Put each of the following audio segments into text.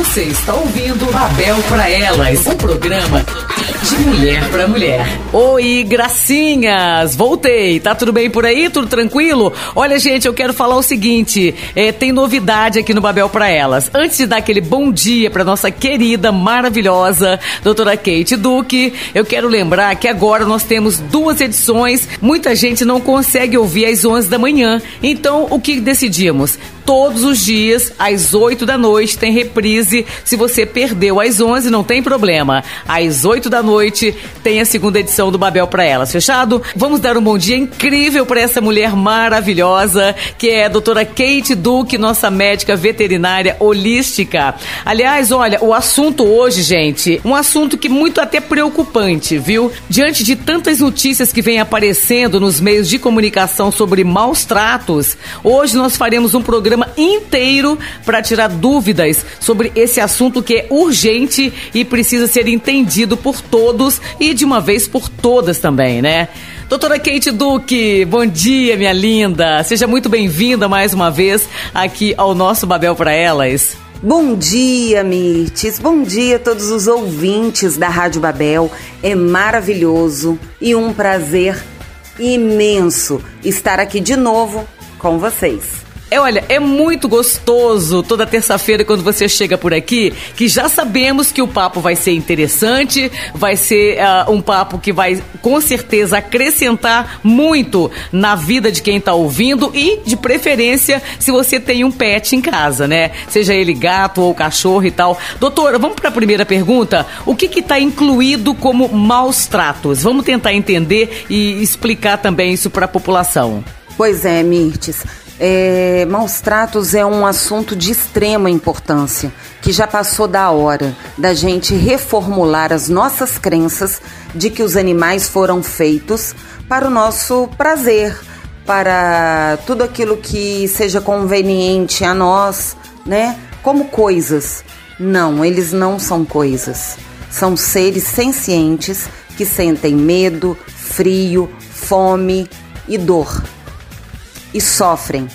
Você está ouvindo Babel para Elas, um programa de mulher para mulher. Oi, gracinhas! Voltei. Tá tudo bem por aí? Tudo tranquilo? Olha, gente, eu quero falar o seguinte: é, tem novidade aqui no Babel para Elas. Antes de dar aquele bom dia para nossa querida, maravilhosa doutora Kate Duque, eu quero lembrar que agora nós temos duas edições. Muita gente não consegue ouvir às 11 da manhã. Então, o que decidimos? Todos os dias, às 8 da noite, tem reprise. Se você perdeu às 11, não tem problema. Às 8 da noite, tem a segunda edição do Babel para Elas. Fechado? Vamos dar um bom dia incrível para essa mulher maravilhosa, que é a doutora Kate Duque, nossa médica veterinária holística. Aliás, olha, o assunto hoje, gente, um assunto que muito até preocupante, viu? Diante de tantas notícias que vêm aparecendo nos meios de comunicação sobre maus tratos, hoje nós faremos um programa programa inteiro para tirar dúvidas sobre esse assunto que é urgente e precisa ser entendido por todos e de uma vez por todas também, né? Doutora Kate Duque, bom dia, minha linda. Seja muito bem-vinda mais uma vez aqui ao nosso Babel para Elas. Bom dia, Mirtes. Bom dia a todos os ouvintes da Rádio Babel. É maravilhoso e um prazer imenso estar aqui de novo com vocês. É, olha, é muito gostoso toda terça-feira quando você chega por aqui, que já sabemos que o papo vai ser interessante, vai ser uh, um papo que vai com certeza acrescentar muito na vida de quem está ouvindo e, de preferência, se você tem um pet em casa, né? Seja ele gato ou cachorro e tal. Doutora, vamos para a primeira pergunta. O que está incluído como maus tratos? Vamos tentar entender e explicar também isso para a população. Pois é, Mirtes. É, maus tratos é um assunto de extrema importância, que já passou da hora da gente reformular as nossas crenças de que os animais foram feitos para o nosso prazer, para tudo aquilo que seja conveniente a nós, né? Como coisas. Não, eles não são coisas. São seres sencientes que sentem medo, frio, fome e dor e sofrem.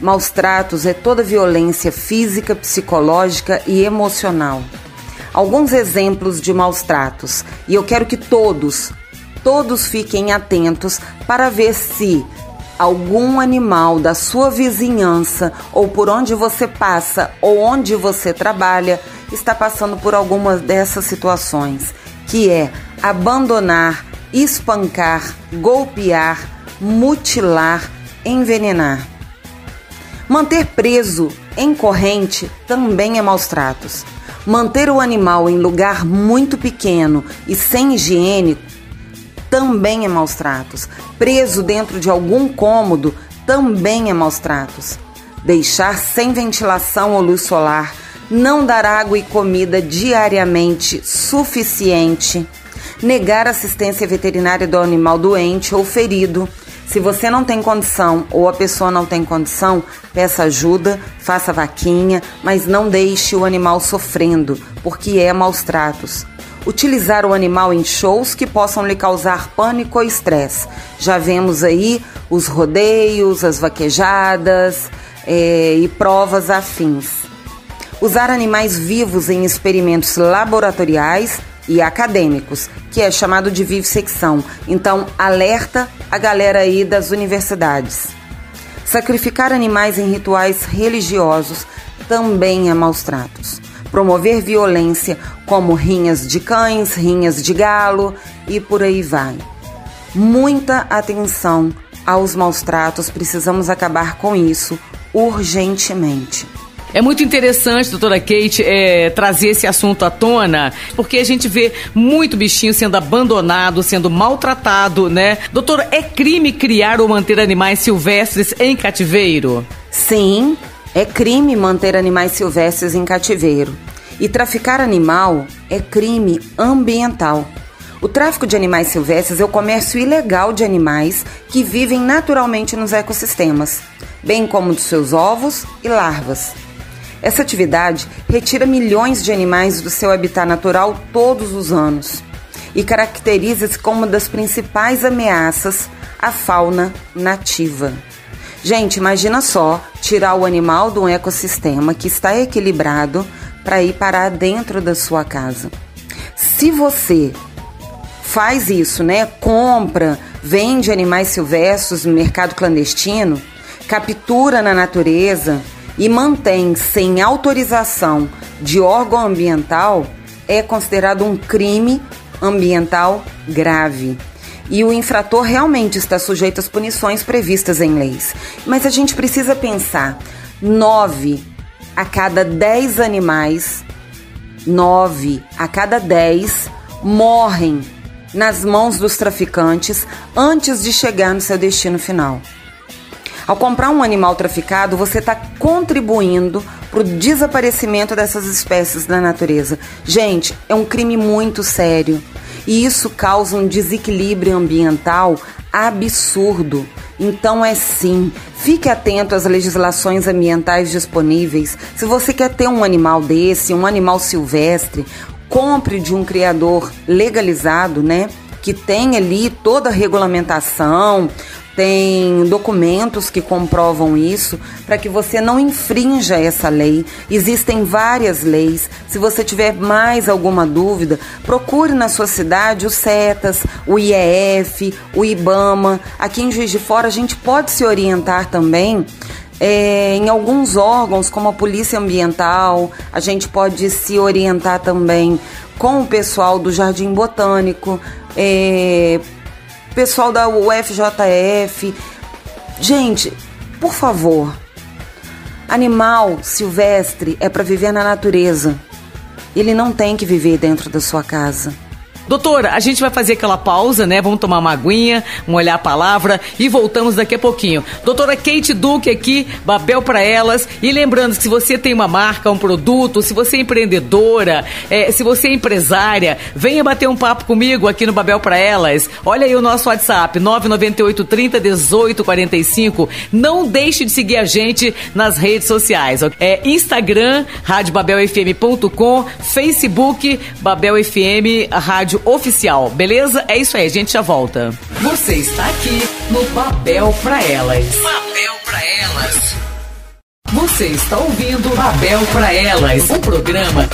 Maus tratos é toda violência física, psicológica e emocional. Alguns exemplos de maus tratos, e eu quero que todos, todos fiquem atentos para ver se algum animal da sua vizinhança ou por onde você passa ou onde você trabalha está passando por alguma dessas situações, que é abandonar, espancar, golpear, mutilar, envenenar. Manter preso em corrente também é maus tratos. Manter o animal em lugar muito pequeno e sem higiene também é maus tratos. Preso dentro de algum cômodo também é maus tratos. Deixar sem ventilação ou luz solar, não dar água e comida diariamente suficiente, negar assistência veterinária do animal doente ou ferido se você não tem condição ou a pessoa não tem condição, peça ajuda, faça vaquinha, mas não deixe o animal sofrendo, porque é maus tratos. Utilizar o animal em shows que possam lhe causar pânico ou estresse. Já vemos aí os rodeios, as vaquejadas é, e provas afins. Usar animais vivos em experimentos laboratoriais e acadêmicos, que é chamado de vivissecção. Então, alerta a galera aí das universidades. Sacrificar animais em rituais religiosos também é maus tratos. Promover violência, como rinhas de cães, rinhas de galo e por aí vai. Muita atenção aos maus tratos, precisamos acabar com isso urgentemente. É muito interessante, doutora Kate, é, trazer esse assunto à tona, porque a gente vê muito bichinho sendo abandonado, sendo maltratado, né? Doutora, é crime criar ou manter animais silvestres em cativeiro? Sim, é crime manter animais silvestres em cativeiro. E traficar animal é crime ambiental. O tráfico de animais silvestres é o comércio ilegal de animais que vivem naturalmente nos ecossistemas, bem como dos seus ovos e larvas. Essa atividade retira milhões de animais do seu habitat natural todos os anos e caracteriza-se como uma das principais ameaças à fauna nativa. Gente, imagina só tirar o animal de um ecossistema que está equilibrado para ir parar dentro da sua casa. Se você faz isso, né? Compra, vende animais silvestres no mercado clandestino, captura na natureza e mantém sem autorização de órgão ambiental, é considerado um crime ambiental grave. E o infrator realmente está sujeito às punições previstas em leis. Mas a gente precisa pensar: nove a cada dez animais, nove a cada dez morrem nas mãos dos traficantes antes de chegar no seu destino final. Ao comprar um animal traficado, você está contribuindo para o desaparecimento dessas espécies da natureza. Gente, é um crime muito sério e isso causa um desequilíbrio ambiental absurdo. Então é sim, fique atento às legislações ambientais disponíveis. Se você quer ter um animal desse, um animal silvestre, compre de um criador legalizado, né? Que tem ali toda a regulamentação, tem documentos que comprovam isso para que você não infrinja essa lei. Existem várias leis. Se você tiver mais alguma dúvida, procure na sua cidade o CETAS, o IEF, o IBAMA. Aqui em Juiz de Fora a gente pode se orientar também é, em alguns órgãos, como a Polícia Ambiental, a gente pode se orientar também com o pessoal do Jardim Botânico, é, pessoal da UFJF. Gente, por favor, animal silvestre é para viver na natureza. Ele não tem que viver dentro da sua casa. Doutora, a gente vai fazer aquela pausa, né? Vamos tomar uma aguinha, molhar a palavra e voltamos daqui a pouquinho. Doutora Kate Duque aqui, Babel para elas. E lembrando que se você tem uma marca, um produto, se você é empreendedora, é, se você é empresária, venha bater um papo comigo aqui no Babel para elas. Olha aí o nosso WhatsApp, 998 30 18 45. Não deixe de seguir a gente nas redes sociais. É Instagram, radiobabelfm.com, Facebook, Babel FM, Rádio rádio oficial, beleza? É isso aí, a gente já volta. Você está aqui no Babel pra Elas. Babel pra Elas. Você está ouvindo Babel pra Elas, um programa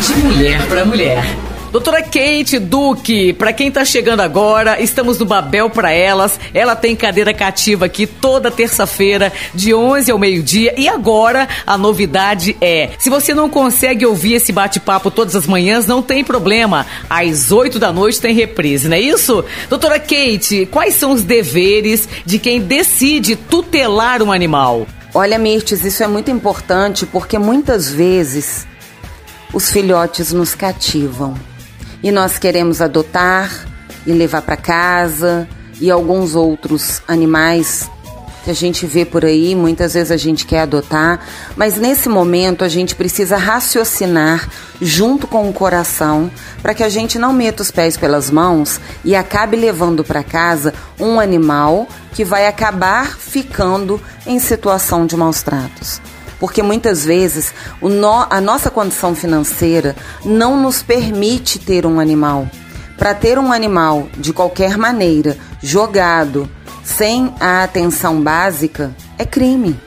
de mulher para mulher. Doutora Kate Duque, para quem tá chegando agora, estamos no Babel para elas. Ela tem cadeira cativa aqui toda terça-feira, de 11 ao meio-dia. E agora a novidade é: se você não consegue ouvir esse bate-papo todas as manhãs, não tem problema. Às 8 da noite tem reprise, não é isso? Doutora Kate, quais são os deveres de quem decide tutelar um animal? Olha, Mirtes, isso é muito importante porque muitas vezes os filhotes nos cativam e nós queremos adotar e levar para casa e alguns outros animais que a gente vê por aí, muitas vezes a gente quer adotar, mas nesse momento a gente precisa raciocinar junto com o coração para que a gente não meta os pés pelas mãos e acabe levando para casa um animal que vai acabar ficando em situação de maus tratos porque muitas vezes no, a nossa condição financeira não nos permite ter um animal. Para ter um animal de qualquer maneira, jogado, sem a atenção básica, é crime.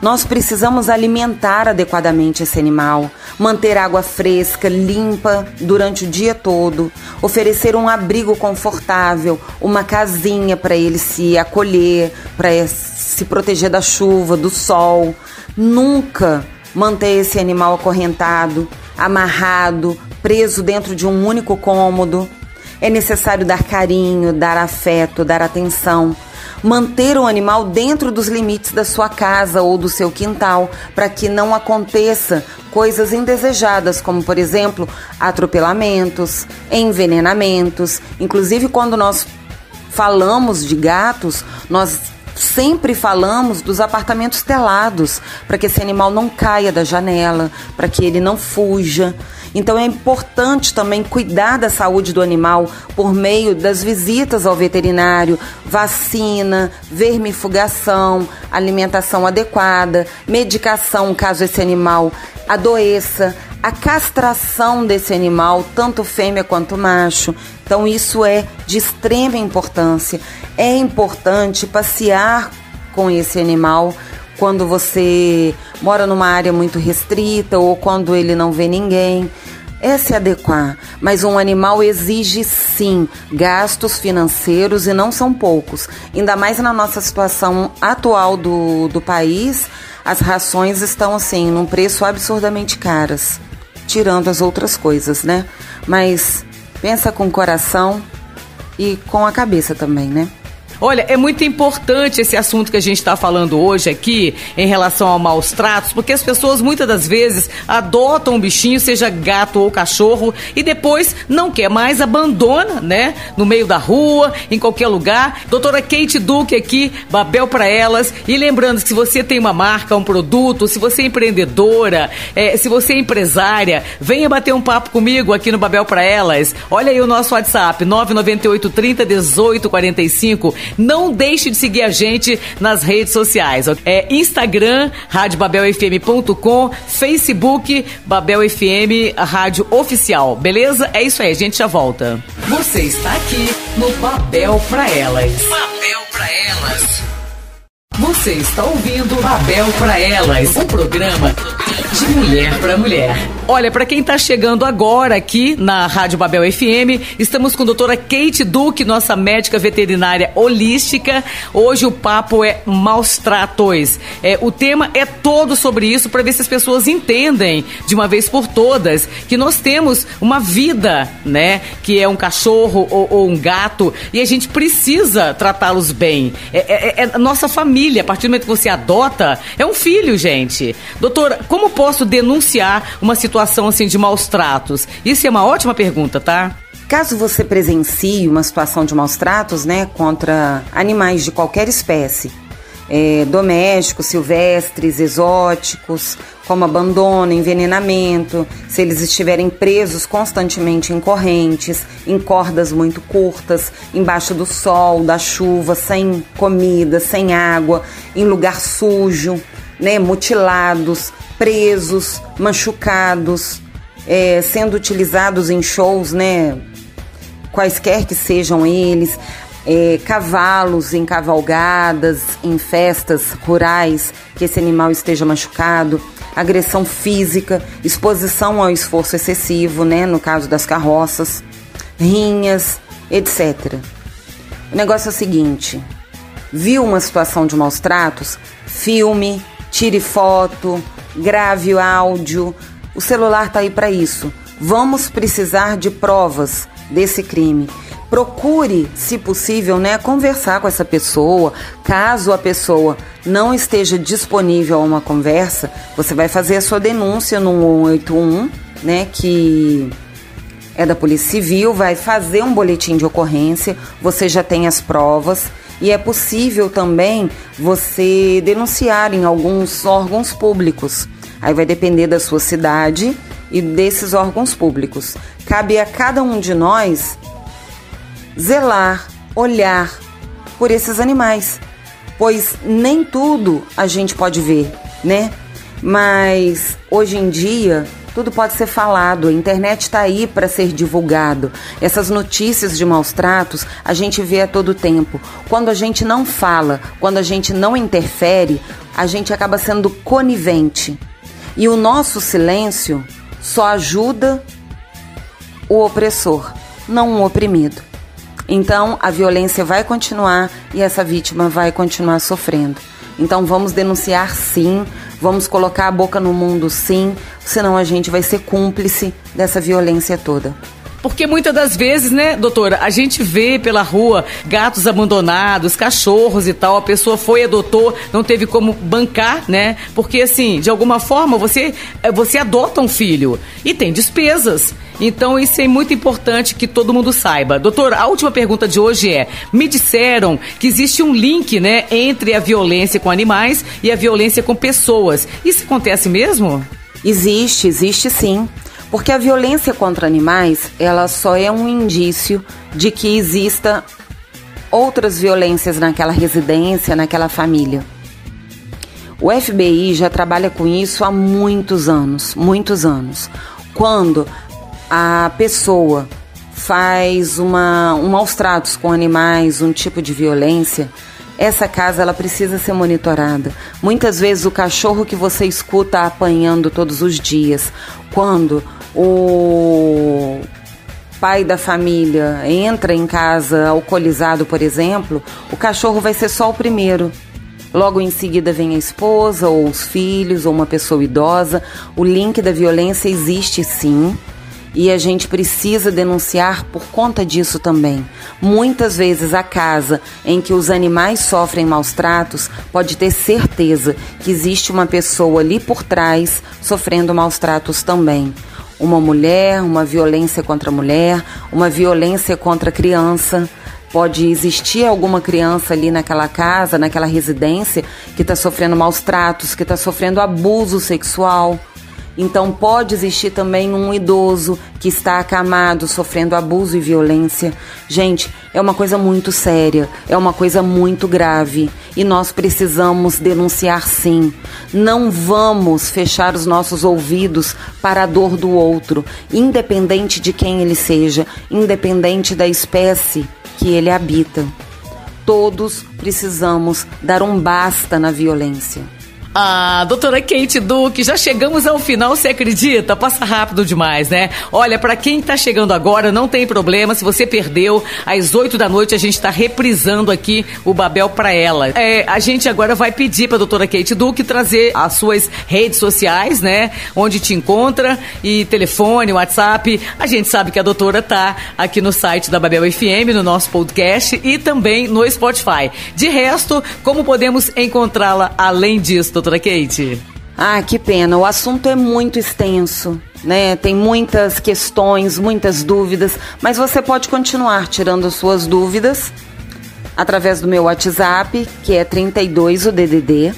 Nós precisamos alimentar adequadamente esse animal, manter água fresca, limpa durante o dia todo, oferecer um abrigo confortável, uma casinha para ele se acolher, para se proteger da chuva, do sol. Nunca manter esse animal acorrentado, amarrado, preso dentro de um único cômodo. É necessário dar carinho, dar afeto, dar atenção. Manter o animal dentro dos limites da sua casa ou do seu quintal, para que não aconteça coisas indesejadas, como por exemplo, atropelamentos, envenenamentos. Inclusive, quando nós falamos de gatos, nós Sempre falamos dos apartamentos telados, para que esse animal não caia da janela, para que ele não fuja. Então é importante também cuidar da saúde do animal por meio das visitas ao veterinário, vacina, vermifugação, alimentação adequada, medicação caso esse animal adoeça, a castração desse animal, tanto fêmea quanto macho. Então isso é de extrema importância. É importante passear com esse animal quando você mora numa área muito restrita ou quando ele não vê ninguém. É se adequar, mas um animal exige sim gastos financeiros e não são poucos. Ainda mais na nossa situação atual do, do país, as rações estão assim, num preço absurdamente caras, tirando as outras coisas, né? Mas pensa com o coração e com a cabeça também, né? Olha, é muito importante esse assunto que a gente está falando hoje aqui em relação ao maus tratos, porque as pessoas muitas das vezes adotam um bichinho, seja gato ou cachorro, e depois não quer mais, abandona, né? No meio da rua, em qualquer lugar. Doutora Kate Duque aqui, Babel para elas. E lembrando que se você tem uma marca, um produto, se você é empreendedora, é, se você é empresária, venha bater um papo comigo aqui no Babel para elas. Olha aí o nosso WhatsApp, 998 30 18 45. Não deixe de seguir a gente nas redes sociais. É Instagram, radiobabelfm.com, Facebook, Babel FM, Rádio Oficial. Beleza? É isso aí, a gente já volta. Você está aqui no Babel para Elas. Babel para Elas. Você está ouvindo Babel para Elas, um programa de mulher para mulher. Olha, para quem está chegando agora aqui na Rádio Babel FM, estamos com a doutora Kate Duque, nossa médica veterinária holística. Hoje o papo é maus tratos. É, o tema é todo sobre isso para ver se as pessoas entendem de uma vez por todas que nós temos uma vida, né? Que é um cachorro ou, ou um gato e a gente precisa tratá-los bem. É, é, é nossa família, a partir do momento que você adota, é um filho, gente. Doutora, como posso denunciar uma situação situação assim de maus tratos? Isso é uma ótima pergunta, tá? Caso você presencie uma situação de maus tratos, né, contra animais de qualquer espécie, é, domésticos, silvestres, exóticos, como abandono, envenenamento, se eles estiverem presos constantemente em correntes, em cordas muito curtas, embaixo do sol, da chuva, sem comida, sem água, em lugar sujo, né, mutilados, presos, machucados, é, sendo utilizados em shows, né? Quaisquer que sejam eles, é, cavalos em cavalgadas, em festas rurais, que esse animal esteja machucado, agressão física, exposição ao esforço excessivo, né? No caso das carroças, rinhas, etc. O negócio é o seguinte: viu uma situação de maus tratos? Filme, tire foto, grave o áudio. O celular está aí para isso. Vamos precisar de provas desse crime. Procure, se possível, né, conversar com essa pessoa. Caso a pessoa não esteja disponível a uma conversa, você vai fazer a sua denúncia no 181, né, que é da Polícia Civil, vai fazer um boletim de ocorrência, você já tem as provas e é possível também você denunciar em alguns órgãos públicos. Aí vai depender da sua cidade e desses órgãos públicos. Cabe a cada um de nós zelar, olhar por esses animais, pois nem tudo a gente pode ver, né? Mas hoje em dia tudo pode ser falado, a internet está aí para ser divulgado. Essas notícias de maus tratos a gente vê a todo tempo. Quando a gente não fala, quando a gente não interfere, a gente acaba sendo conivente. E o nosso silêncio só ajuda o opressor, não o oprimido. Então a violência vai continuar e essa vítima vai continuar sofrendo. Então vamos denunciar sim, vamos colocar a boca no mundo sim, senão a gente vai ser cúmplice dessa violência toda. Porque muitas das vezes, né, doutora, a gente vê pela rua gatos abandonados, cachorros e tal, a pessoa foi, adotou, não teve como bancar, né? Porque assim, de alguma forma você eh, você adota um filho e tem despesas. Então isso é muito importante que todo mundo saiba. Doutora, a última pergunta de hoje é: me disseram que existe um link, né, entre a violência com animais e a violência com pessoas. Isso acontece mesmo? Existe, existe sim. Porque a violência contra animais, ela só é um indício de que exista outras violências naquela residência, naquela família. O FBI já trabalha com isso há muitos anos, muitos anos. Quando a pessoa faz uma, um maus tratos com animais, um tipo de violência, essa casa ela precisa ser monitorada. Muitas vezes o cachorro que você escuta apanhando todos os dias, quando o pai da família entra em casa alcoolizado, por exemplo, o cachorro vai ser só o primeiro. Logo em seguida vem a esposa, ou os filhos, ou uma pessoa idosa. O link da violência existe sim e a gente precisa denunciar por conta disso também. Muitas vezes a casa em que os animais sofrem maus tratos pode ter certeza que existe uma pessoa ali por trás sofrendo maus tratos também. Uma mulher, uma violência contra a mulher, uma violência contra a criança. Pode existir alguma criança ali naquela casa, naquela residência, que está sofrendo maus tratos, que está sofrendo abuso sexual. Então pode existir também um idoso que está acamado, sofrendo abuso e violência. Gente, é uma coisa muito séria, é uma coisa muito grave e nós precisamos denunciar sim. Não vamos fechar os nossos ouvidos para a dor do outro, independente de quem ele seja, independente da espécie que ele habita. Todos precisamos dar um basta na violência. Ah, doutora Kate Duque, já chegamos ao final, você acredita? Passa rápido demais, né? Olha, para quem tá chegando agora, não tem problema, se você perdeu, às 8 da noite a gente tá reprisando aqui o Babel para ela. É, a gente agora vai pedir pra doutora Kate Duque trazer as suas redes sociais, né? Onde te encontra e telefone, WhatsApp. A gente sabe que a doutora tá aqui no site da Babel FM, no nosso podcast e também no Spotify. De resto, como podemos encontrá-la além disso, doutora Kate? Ah, que pena. O assunto é muito extenso, né? Tem muitas questões, muitas dúvidas, mas você pode continuar tirando suas dúvidas através do meu WhatsApp, que é 32 o DDD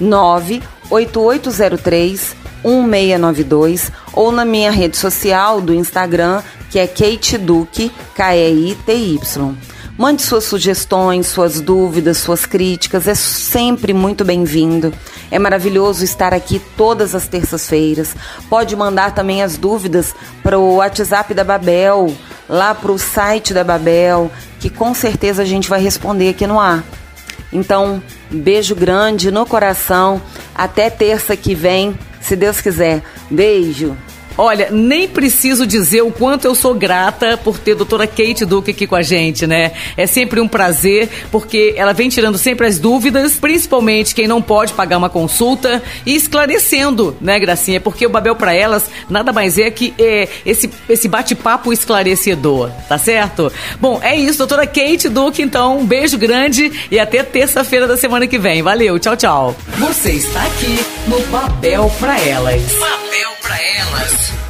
98803 1692 ou na minha rede social do Instagram, que é Kate Duque, K-E-I-T-Y. Mande suas sugestões, suas dúvidas, suas críticas, é sempre muito bem-vindo. É maravilhoso estar aqui todas as terças-feiras. Pode mandar também as dúvidas para o WhatsApp da Babel, lá para o site da Babel, que com certeza a gente vai responder aqui no ar. Então, beijo grande no coração. Até terça que vem, se Deus quiser. Beijo. Olha, nem preciso dizer o quanto eu sou grata por ter a doutora Kate Duque aqui com a gente, né? É sempre um prazer, porque ela vem tirando sempre as dúvidas, principalmente quem não pode pagar uma consulta e esclarecendo, né, Gracinha? Porque o Babel para elas nada mais é que é, esse, esse bate-papo esclarecedor, tá certo? Bom, é isso, doutora Kate Duque, então, um beijo grande e até terça-feira da semana que vem. Valeu, tchau, tchau. Você está aqui no Babel para elas. Babel para elas.